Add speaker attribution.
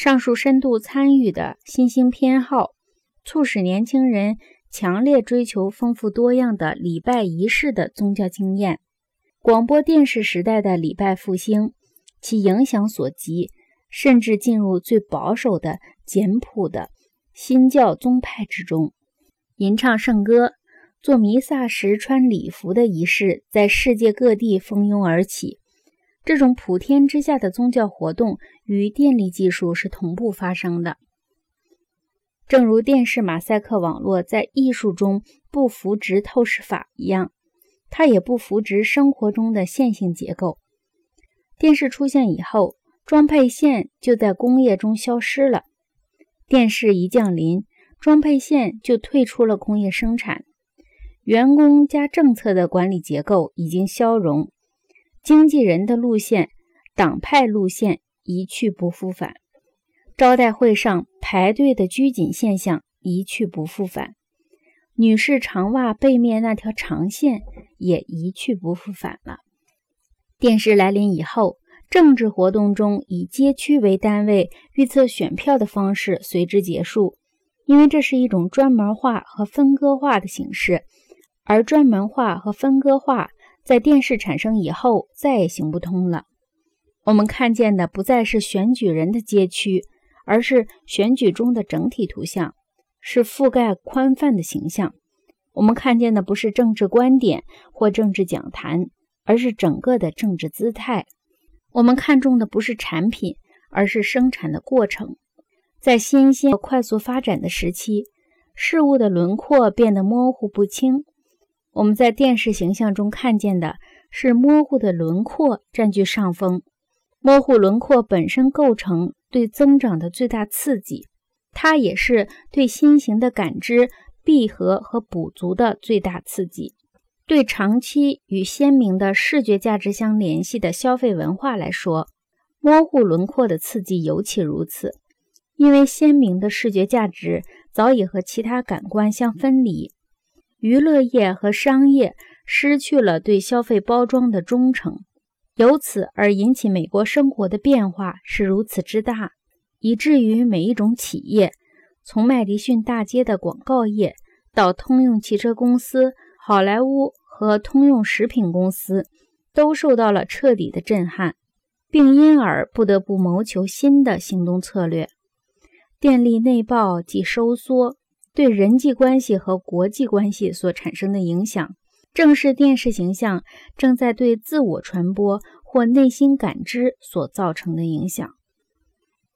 Speaker 1: 上述深度参与的新兴偏好，促使年轻人强烈追求丰富多样的礼拜仪式的宗教经验。广播电视时代的礼拜复兴，其影响所及，甚至进入最保守的简朴的新教宗派之中。吟唱圣歌、做弥撒时穿礼服的仪式，在世界各地蜂拥而起。这种普天之下的宗教活动与电力技术是同步发生的，正如电视马赛克网络在艺术中不扶植透视法一样，它也不扶植生活中的线性结构。电视出现以后，装配线就在工业中消失了。电视一降临，装配线就退出了工业生产。员工加政策的管理结构已经消融。经纪人的路线、党派路线一去不复返，招待会上排队的拘谨现象一去不复返，女士长袜背面那条长线也一去不复返了。电视来临以后，政治活动中以街区为单位预测选票的方式随之结束，因为这是一种专门化和分割化的形式，而专门化和分割化。在电视产生以后，再也行不通了。我们看见的不再是选举人的街区，而是选举中的整体图像，是覆盖宽泛的形象。我们看见的不是政治观点或政治讲坛，而是整个的政治姿态。我们看重的不是产品，而是生产的过程。在新鲜快速发展的时期，事物的轮廓变得模糊不清。我们在电视形象中看见的是模糊的轮廓占据上风，模糊轮廓本身构成对增长的最大刺激，它也是对新型的感知闭合和补足的最大刺激。对长期与鲜明的视觉价值相联系的消费文化来说，模糊轮廓的刺激尤其如此，因为鲜明的视觉价值早已和其他感官相分离。娱乐业和商业失去了对消费包装的忠诚，由此而引起美国生活的变化是如此之大，以至于每一种企业，从麦迪逊大街的广告业到通用汽车公司、好莱坞和通用食品公司，都受到了彻底的震撼，并因而不得不谋求新的行动策略。电力内爆即收缩。对人际关系和国际关系所产生的影响，正是电视形象正在对自我传播或内心感知所造成的影响。